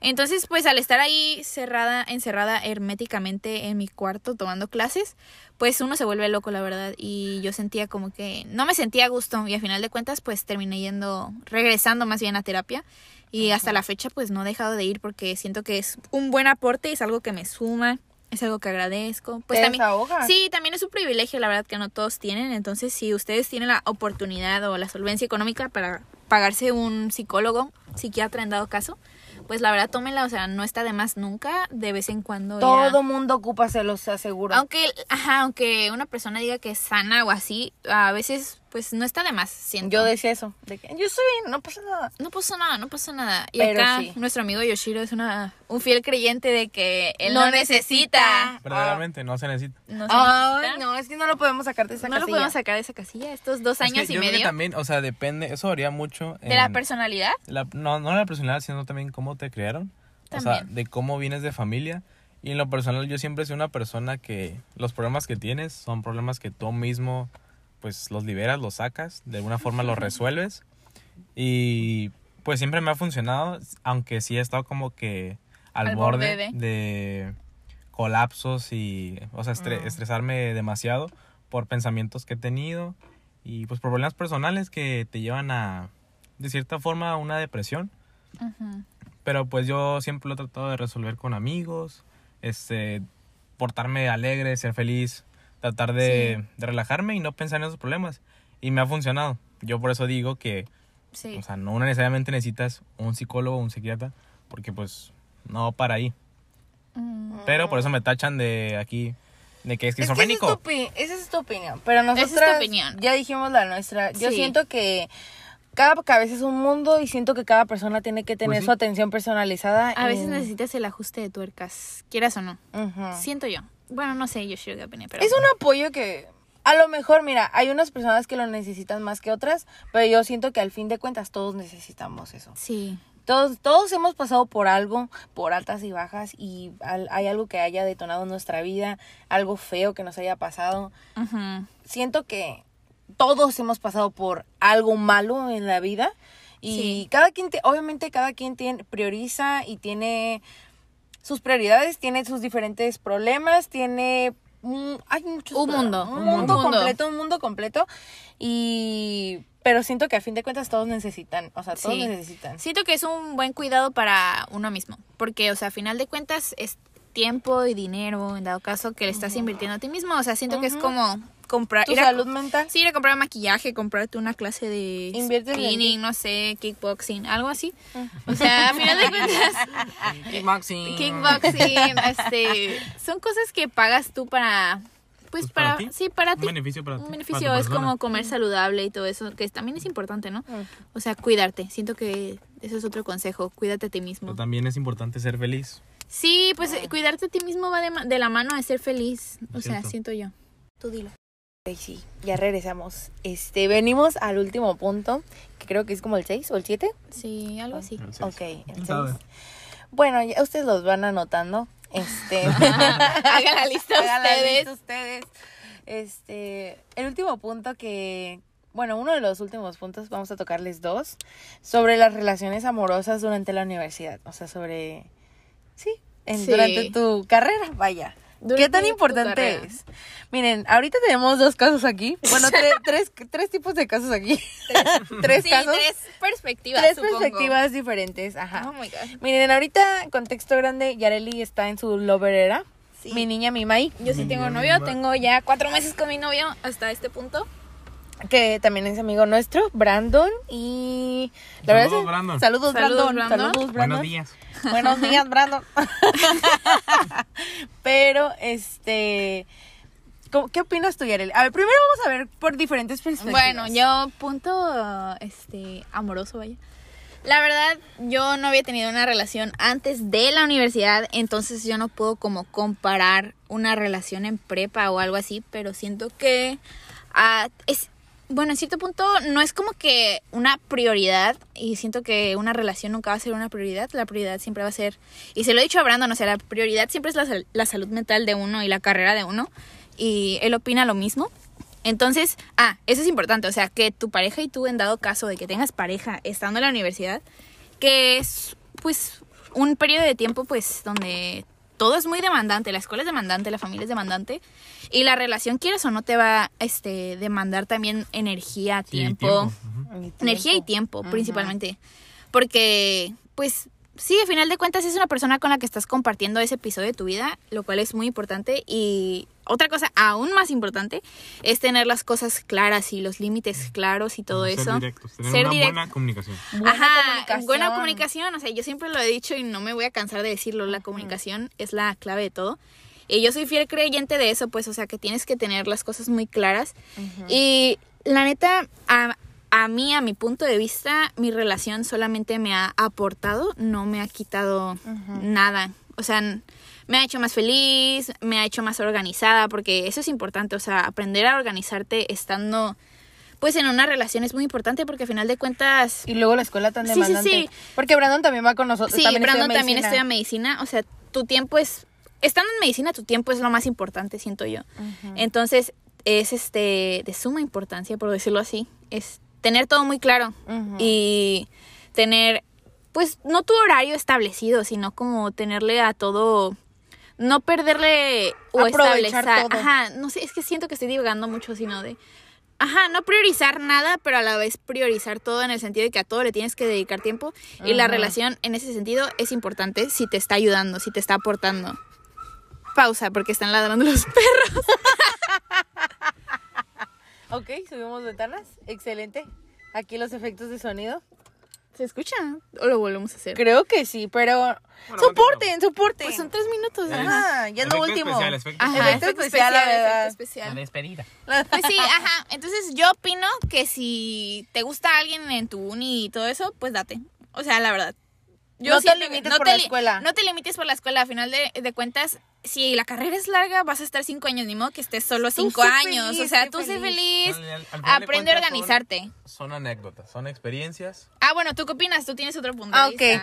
Entonces, pues al estar ahí cerrada, encerrada herméticamente en mi cuarto tomando clases, pues uno se vuelve loco, la verdad. Y yo sentía como que no me sentía a gusto. Y a final de cuentas, pues terminé yendo, regresando más bien a terapia. Y hasta la fecha, pues no he dejado de ir porque siento que es un buen aporte, es algo que me suma, es algo que agradezco. Pues Te también. Sí, también es un privilegio, la verdad, que no todos tienen. Entonces, si ustedes tienen la oportunidad o la solvencia económica para pagarse un psicólogo, psiquiatra en dado caso, pues la verdad tómenla, o sea, no está de más nunca, de vez en cuando. Todo mundo ocupa, se los aseguro. Aunque, ajá, aunque una persona diga que es sana o así, a veces, pues no está de más, siento. Yo decía eso, de que yo estoy bien, no pasa nada. No pasa nada, no pasa nada. Y Pero acá sí. nuestro amigo Yoshiro es una un fiel creyente de que él no, No necesita. necesita. Verdaderamente, no se necesita. No, se Ay, necesita. no, es que no lo podemos sacar de esa No lo casilla. podemos sacar de esa casilla. Estos dos Es que años y yo creo que medio también, o sea, depende, eso varía mucho. de la personalidad. la- no, no la personalidad, sino también cómo te criaron. O sea, de cómo vienes de familia. Y en lo personal, yo siempre soy una persona que los problemas que tienes son problemas que tú mismo, pues los liberas, los sacas, de alguna forma los resuelves. Y pues siempre me ha funcionado, aunque sí he estado como que al, Al borde, borde de. de colapsos y, o sea, estre- Mm. estresarme demasiado por pensamientos que he tenido y pues problemas personales que te llevan a, de cierta forma, a una depresión. Pero pues yo siempre lo he tratado de resolver con amigos, este, portarme alegre, ser feliz, tratar de, de relajarme y no pensar en esos problemas. Y me ha funcionado. Yo por eso digo que, Sí. o sea, no necesariamente necesitas un psicólogo o un psiquiatra, porque pues no para ahí. Mm. Pero por eso me tachan de aquí, de que Es que esa es, esquizofrénico. tu, opi- esa es tu opinión. Pero Esa es opinión. ya dijimos la nuestra. Yo Sí. siento que cada cabeza es un mundo y siento que cada persona tiene que tener Pues sí. su atención personalizada. A veces necesitas el ajuste de tuercas, quieras o no. Ujú. Siento yo. Bueno, no sé, Yoshiro qué opina, pero Es un apoyo que a lo mejor, mira, hay unas personas que lo necesitan más que otras, pero yo siento que al fin de cuentas todos necesitamos eso. sí. Todos, todos hemos pasado por algo, por altas y bajas, y al- hay algo que haya detonado en nuestra vida, algo feo que nos haya pasado. Ujú. Siento que todos hemos pasado por algo malo en la vida y Sí. cada quien, te- obviamente cada quien tiene, prioriza y tiene sus prioridades, tiene sus diferentes problemas, tiene... un- hay muchos Un mundo, un un mundo mundo. completo, un mundo completo y pero siento que a fin de cuentas todos necesitan, o sea, todos Sí. necesitan. Siento que es un buen cuidado para uno mismo, porque, o sea, a final de cuentas, es, tiempo y dinero, en dado caso que le estás invirtiendo a ti mismo. O sea, siento que es como comprar... Tu ir a- salud mental. Sí, ir a comprar maquillaje, comprarte una clase de Inviertes en spinning, no sé, kickboxing, algo así. O sea, a final de cuentas, Kickboxing. kickboxing, este, son cosas que pagas tú para, pues, Pues para para, ti. sí, para Un ti. beneficio para ti, Un para beneficio es como comer saludable y todo eso, que también es importante, ¿no? O sea, cuidarte. Siento que eso es otro consejo, cuídate a ti mismo. Pero también es importante ser feliz. Sí, pues eh, cuidarte a ti mismo va de, ma- de la mano de ser feliz. O sea, siento yo. Tú dilo. Sí, ya regresamos. Este, venimos al último punto, que creo que es como el 6 o el 7. Sí, algo así. El. Ok, el ¿Quién 6. sabe? Bueno, ya ustedes los van anotando. Este, Hagan la lista Hagan la ustedes. lista ustedes. Este, el último punto que, bueno, uno de los últimos puntos, vamos a tocarles dos, sobre las relaciones amorosas durante la universidad. O sea, sobre, sí, en- Sí. durante tu carrera, vaya. ¿Qué tan importante es? Miren, ahorita tenemos dos casos aquí. Bueno, tre- tres, tres tipos de casos aquí. tres Sí, casos. tres perspectivas, tres supongo. perspectivas diferentes. Ajá. Oh my God. Miren, ahorita, contexto grande, Yareli está en su lover era. Sí. Mi niña Mimai, Yo sí tengo novio, tengo ya cuatro meses con mi novio hasta este punto. Que también es amigo nuestro, Brandon. Y la verdad Saludos, es- Brandon. Saludos, Saludos, Brandon. Brandon. Saludos, Brandon. Buenos días. Buenos días, Brandon. Pero, este. ¿cómo- ¿Qué opinas tú, Yareli? A ver, primero vamos a ver por diferentes perspectivas. Bueno, yo punto este amoroso, vaya. La verdad, yo no había tenido una relación antes de la universidad, entonces yo no puedo como comparar una relación en prepa o algo así, pero siento que ah, es bueno, en cierto punto no es como que una prioridad y siento que una relación nunca va a ser una prioridad, la prioridad siempre va a ser, y se lo he dicho a Brandon, o sea, la prioridad siempre es la, la salud mental de uno y la carrera de uno, y él opina lo mismo. Entonces, ah, eso es importante, o sea, que tu pareja y tú, en dado caso de que tengas pareja estando en la universidad, que es pues un periodo de tiempo pues donde todo es muy demandante, la escuela es demandante, la familia es demandante y la relación quieres o no te va a este demandar también energía, Sí, tiempo, energía y tiempo principalmente, porque pues sí, al final de cuentas es una persona con la que estás compartiendo ese episodio de tu vida, lo cual es muy importante y otra cosa aún más importante es tener las cosas claras y los límites claros y todo Ser eso. directos, tener Ser una direct- buena comunicación. Buena Ajá, comunicación. buena comunicación. O sea, yo siempre lo he dicho y no me voy a cansar de decirlo. La comunicación es la clave de todo. Y yo soy fiel creyente de eso, pues, o sea, que tienes que tener las cosas muy claras. Y la neta, a, a mí, a mi punto de vista, mi relación solamente me ha aportado, no me ha quitado nada. O sea, me ha hecho más feliz, me ha hecho más organizada, porque eso es importante, o sea, aprender a organizarte estando, pues, en una relación es muy importante, porque al final de cuentas... Y luego la escuela tan Sí, sí, demandante. sí. Porque Brandon también va con nosotros. Sí, también estudia Brandon también estudia medicina. O sea, tu tiempo es. Estando en medicina, tu tiempo es lo más importante, siento yo. Entonces, es este de suma importancia, por decirlo así. Es tener todo muy claro. Y tener, pues, no tu horario establecido, sino como tenerle a todo. No perderle o Aprovechar establecer. todo. Ajá, no sé, es que siento que estoy divagando mucho, sino de. Ajá, no priorizar nada, pero a la vez priorizar todo en el sentido de que a todo le tienes que dedicar tiempo. Y la relación en ese sentido es importante si te está ayudando, si te está aportando. Pausa, porque están ladrando los perros. Ok, subimos ventanas. Excelente. Aquí los efectos de sonido. ¿Se escucha? ¿O lo volvemos a hacer? Creo que sí, pero. Bueno, soporten, soporten. Pues son tres minutos. Ajá. Ya es lo último. especial, efecto Ajá, especial. efecto especial, la verdad. efecto especial. despedida. Pues sí, ajá. Entonces yo opino que si te gusta alguien en tu uni y todo eso, pues date. O sea, la verdad. No te limites por la escuela. No te limites por la escuela. A final de, de cuentas, si la carrera es larga, vas a estar cinco años, ni modo que estés solo cinco años. feliz, o sea, tú sé feliz. Al- al- Aprende a son- organizarte. Son anécdotas, son experiencias. Ah, bueno, ¿tú qué opinas? Tú tienes otro punto Ah, de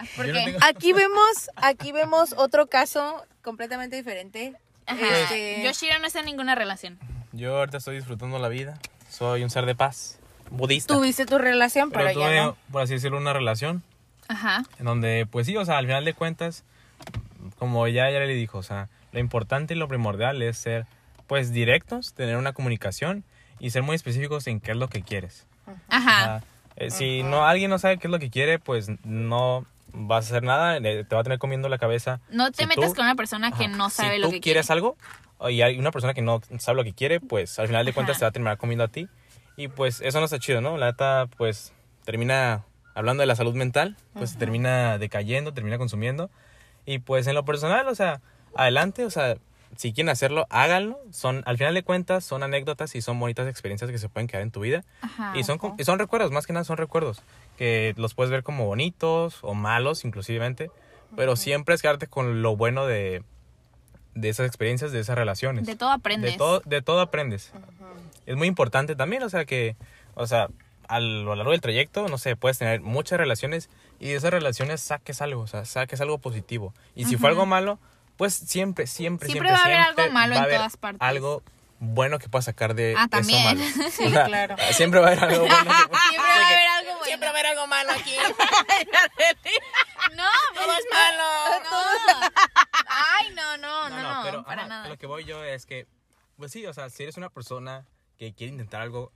Aquí vemos, aquí vemos otro caso completamente diferente. Ajá. Este, Yoshiro no está en ninguna relación. Yo ahorita estoy disfrutando la vida. Soy un ser de paz, budista. tuviste tu relación, pero, pero tuve, ya no. por así decirlo, una relación Ajá. en donde, pues sí, o sea, al final de cuentas, como ya, ya le dijo, o sea, lo importante y lo primordial es ser, pues, directos, tener una comunicación y ser muy específicos en qué es lo que quieres. Ajá. eh, si no alguien no sabe qué es lo que quiere, pues no vas a hacer nada, eh, te va a tener comiendo la cabeza. No te Si metas tú- con una persona que Ajá. no sabe si lo tú que quieres quiere. algo y hay una persona que no sabe lo que quiere, pues al final de cuentas Ajá. te va a terminar comiendo a ti. Y pues eso no está chido, ¿no? La neta, pues termina hablando de la salud mental, pues se termina decayendo, termina consumiendo. Y pues en lo personal, o sea, adelante, o sea, si quieren hacerlo, háganlo. Son, al final de cuentas, son anécdotas y son bonitas experiencias que se pueden quedar en tu vida. Ajá. Y son, y son recuerdos, más que nada son recuerdos, que los puedes ver como bonitos o malos inclusivemente, pero siempre es quedarte con lo bueno de, de esas experiencias, de esas relaciones. De todo aprendes. De todo, de todo aprendes. Es muy importante también, o sea que, o sea, a lo largo del trayecto, no sé, puedes tener muchas relaciones y de esas relaciones saques algo, o sea, saques algo positivo. Y si fue algo malo, pues siempre, siempre, Siempre siempre, va a haber algo malo en todas partes. Algo bueno que puedas sacar de Ah, eso también. malo. Sí, O sea, claro. Siempre va a haber algo bueno. que- Siempre va a haber algo bueno. Siempre va a haber algo malo aquí. No, pues, Todo es malo. no. Ay, no, no, no, no, pero para ajá, nada. lo que voy yo es que, pues sí, o sea, si eres una persona que quiere intentar algo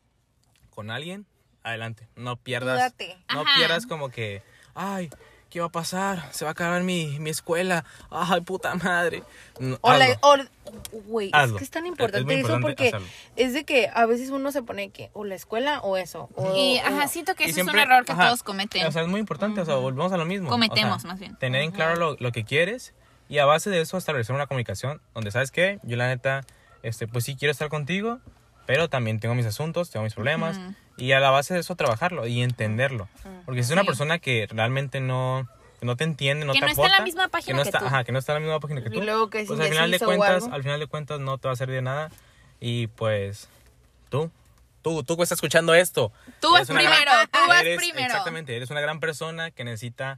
con alguien, adelante. No pierdas. Dúdate. No Ajá. pierdas como que, ay, ¿qué va a pasar? Se va a acabar mi, mi escuela. Ay, puta madre. No, O la- hazlo. o- Güey, es que es tan Es- es importante eso importante porque hacerlo. es de que a veces uno se pone que o la escuela o eso. O, Y, o- ajá, siento que eso siempre- es un error que ajá, todos cometen. O sea, es muy importante, o sea, volvemos a lo mismo. Cometemos, O sea, más bien. Tener en claro lo, lo que quieres y a base de eso establecer una comunicación donde, ¿sabes qué? Yo la neta, este, pues sí quiero estar contigo, pero también tengo mis asuntos, tengo mis problemas. Ujú. Y a la base de eso trabajarlo y entenderlo. Porque si es una Sí. persona que realmente no, que no te entiende, no Que te no está en la misma página no que está, tú. Ajá, que no está en la misma página que Y tú. luego que es pues al final de cuentas, al final de cuentas no te va a servir de nada. Y pues tú, tú, tú que estás escuchando esto. Tú vas gran- primero, tú vas eres- primero. Exactamente, eres una gran persona que necesita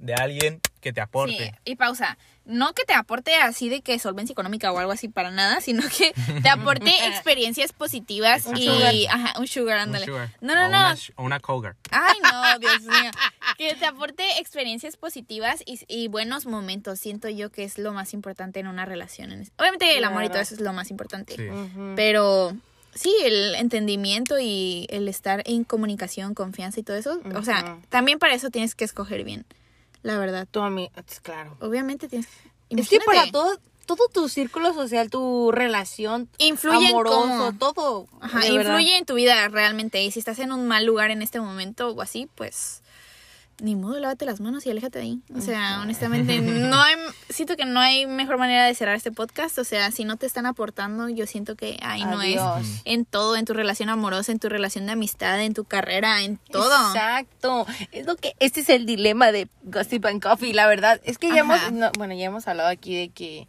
de alguien que te aporte. Sí, y pausa. No que te aporte así de que solvencia económica o algo así para nada, sino que te aporte experiencias positivas Un y sugar. ajá, un sugar, Un ándale. sugar. No, O no, no. Una, o una cougar. Ay, no, Dios mío. Que te aporte experiencias positivas y, y buenos momentos. Siento yo que es lo más importante en una relación. Obviamente el amor y todo eso es lo más importante. Sí. Pero sí, el entendimiento y el estar en comunicación, confianza y todo eso. O sea, también para eso tienes que escoger bien. La verdad. Tú a mí, es claro. Obviamente tienes Es que para todo, todo tu círculo social, tu relación Influye en amoroso, cómo- todo. Ajá, de verdad. influye en tu vida realmente. Y si estás en un mal lugar en este momento o así, pues ni modo, lávate las manos y aléjate de ahí. O sea, honestamente, no hay, siento que no hay mejor manera de cerrar este podcast. O sea, si no te están aportando, yo siento que ahí no es. En todo, en tu relación amorosa, en tu relación de amistad, en tu carrera, en todo. Exacto. Es lo que este es el dilema de Gossip and Coffee, la verdad. Es que ya Ajá. hemos no, bueno, ya hemos hablado aquí de que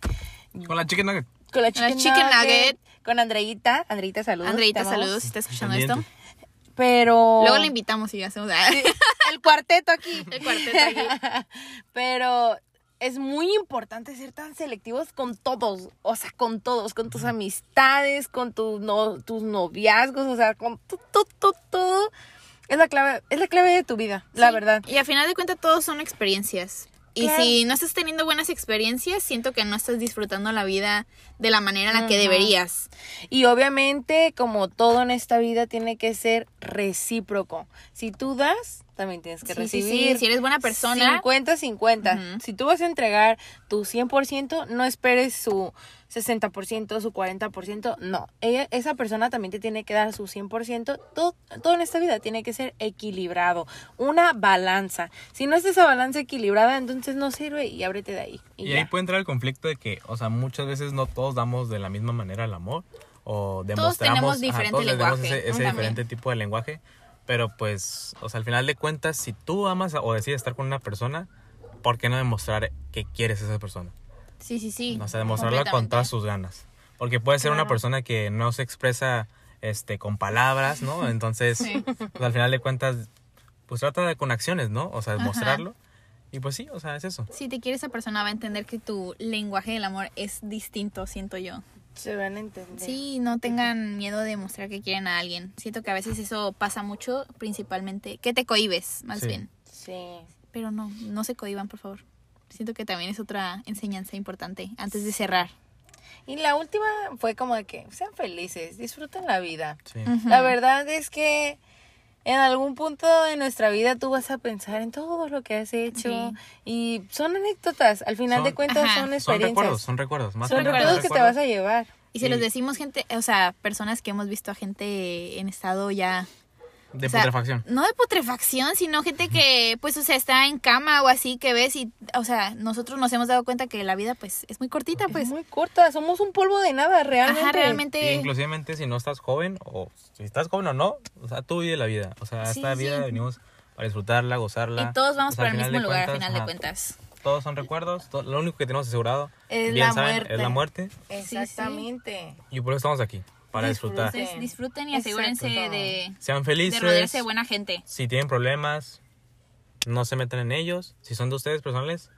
Con la chicken nugget. con la La chicken, nugget, nugget. con Andreita, Andreita saludos. Andreita, saludos si estás escuchando esto. Pero Luego la invitamos y ya hacemos el cuarteto aquí. el cuarteto aquí. Pero es muy importante ser tan selectivos con todos, o sea, con todos, con tus amistades, con tu no, tus noviazgos, o sea, con todo, todo, todo, todo. Es la clave, es la clave de tu vida, la Sí, verdad. Y al final de cuentas todos son experiencias. Y si no estás teniendo buenas experiencias, siento que no estás disfrutando la vida de la manera en la que deberías. Y obviamente, como todo en esta vida, tiene que ser recíproco. Si tú das, también tienes que Sí, sí, recibir. sí. Si eres buena persona. 50-50. Ujú. Si tú vas a entregar tu 100%, no esperes su 60%, su 40%. No. Ella, esa persona también te tiene que dar su 100%. Todo, todo en esta vida tiene que ser equilibrado. Una balanza. Si no es esa balanza equilibrada, entonces no sirve y ábrete de ahí. Y, ahí puede entrar el conflicto de que, o sea, muchas veces no todos damos de la misma manera el amor o demostramos tenemos ajá, diferente todos tenemos lenguaje, ese, diferente tipo de lenguaje, pero pues, o sea, al final de cuentas, si tú amas o decides estar con una persona, ¿por qué no demostrar que quieres a esa persona? Sí, sí, sí. O sea, demostrarlo con todas sus ganas. Porque puede ser una persona que no se expresa este con palabras, ¿no? Entonces, Sí. pues, al final de cuentas, pues trata de con acciones, ¿no? O sea, demostrarlo. Y pues sí, o sea, es eso. Si te quiere esa persona va a entender que tu lenguaje del amor es distinto, siento yo. Se van a entender. Sí, no tengan miedo de mostrar que quieren a alguien. Siento que a veces eso pasa mucho, principalmente. Que te cohibes, más Sí. bien. Sí. Pero no, no se cohiban, por favor. Siento que también es otra enseñanza importante antes de cerrar. Y la última fue como de que sean felices, disfruten la vida. Sí. La verdad es que en algún punto de nuestra vida tú vas a pensar en todo lo que has hecho y son anécdotas, al final Son- de cuentas Ajá. son Son experiencias. recuerdos, son recuerdos. Más Son recuerdos que te vas a llevar. Y se los decimos gente, o sea, personas que hemos visto a gente en estado ya... De o sea, putrefacción. No de putrefacción, sino gente que, pues, o sea, está en cama o así que ves y, o sea, nosotros nos hemos dado cuenta que la vida, pues, es muy cortita, pues. es muy corta, somos un polvo de nada, realmente. Ajá, Y realmente. inclusivemente si no estás joven, o si estás joven o no, o sea, tú vive la vida. O sea, Sí, esta vida sí. venimos para disfrutarla, gozarla. Y todos vamos O sea, para el al mismo lugar, al final de cuentas. Todos son recuerdos, lo único que tenemos asegurado, Es bien la saben, muerte. es la muerte. Exactamente. Y por eso estamos aquí, para disfrutar. Entonces, disfruten y asegúrense Exacto. de, Sean de felices. rodearse de buena gente. Si tienen problemas, no se metan en ellos. Si son de ustedes personales,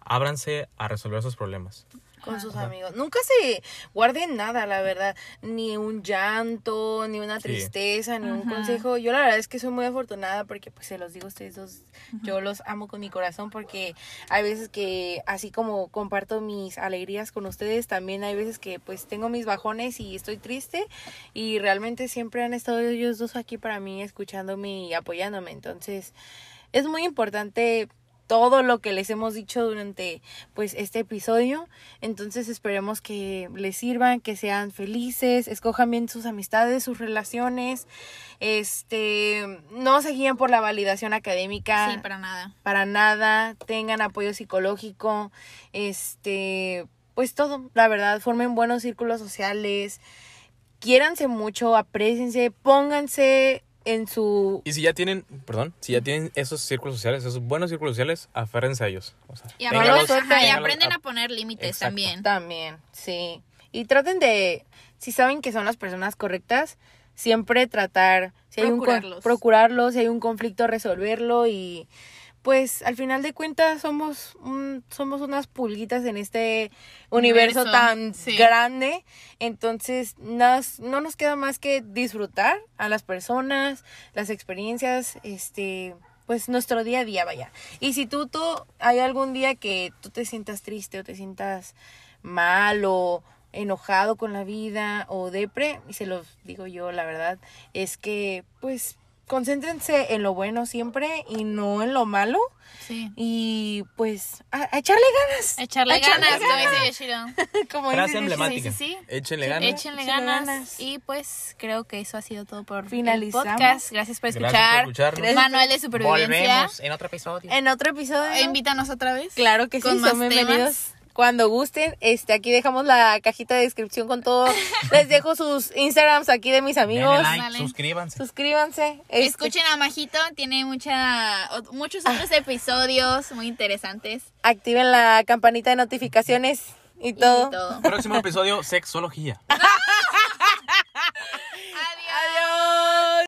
ábranse a resolver sus problemas. Con sus amigos. Nunca se guarden nada, la verdad. Ni un llanto, ni una tristeza, ni un Ajá. consejo. Yo la verdad es que soy muy afortunada porque pues se los digo a ustedes dos. Yo los amo con mi corazón porque hay veces que así como comparto mis alegrías con ustedes, también hay veces que pues tengo mis bajones y estoy triste y realmente siempre han estado ellos dos aquí para mí escuchándome y apoyándome. Entonces es muy importante todo lo que les hemos dicho durante pues este episodio. Entonces esperemos que les sirvan, que sean felices, escojan bien sus amistades, sus relaciones. Este, no se guíen por la validación académica. Sí, para nada. para nada, tengan apoyo psicológico, este, pues todo, la verdad, formen buenos círculos sociales, quiéranse mucho, apréciense, pónganse en su Y si ya tienen, perdón, si ya tienen esos círculos sociales, esos buenos círculos sociales, aférrense a ellos. O sea, Y, aprenden, ajá, y a- a poner límites Exacto. también. También, sí. Y traten de, si saben que son las personas correctas, siempre tratar, si hay un Procurarlos. procurarlo, si hay un conflicto, resolverlo y pues al final de cuentas somos un, somos unas pulguitas en este universo, Universo, tan sí. grande, entonces nas- no nos queda más que disfrutar a las personas, las experiencias, este pues nuestro día a día, vaya. Y si tú, tú hay algún día que tú te sientas triste o te sientas mal o enojado con la vida o depre, y se los digo yo, la verdad, es que pues concéntrense en lo bueno siempre y no en lo malo Sí. y pues a, a echarle ganas. Echarle, A echarle ganas, como dice Yoshiro. Como frase dice- emblemática. sí, sí. Échenle ganas. Échenle ganas. ganas. Y pues creo que eso ha sido todo por el Finalizamos. podcast. Gracias por escuchar. Gracias por. Manual de supervivencia. Volvemos en otro episodio. En otro episodio. Invítanos otra vez. Claro que sí, Con más son bienvenidos. Cuando gusten, este, aquí dejamos la cajita de descripción con todo. Les dejo sus Instagrams aquí de mis amigos. Denle like, Dale. suscríbanse. Suscríbanse. este, Escuchen a Majito, tiene mucha, muchos otros episodios muy interesantes. activen la campanita de notificaciones y todo. Y todo. Próximo episodio, sexología.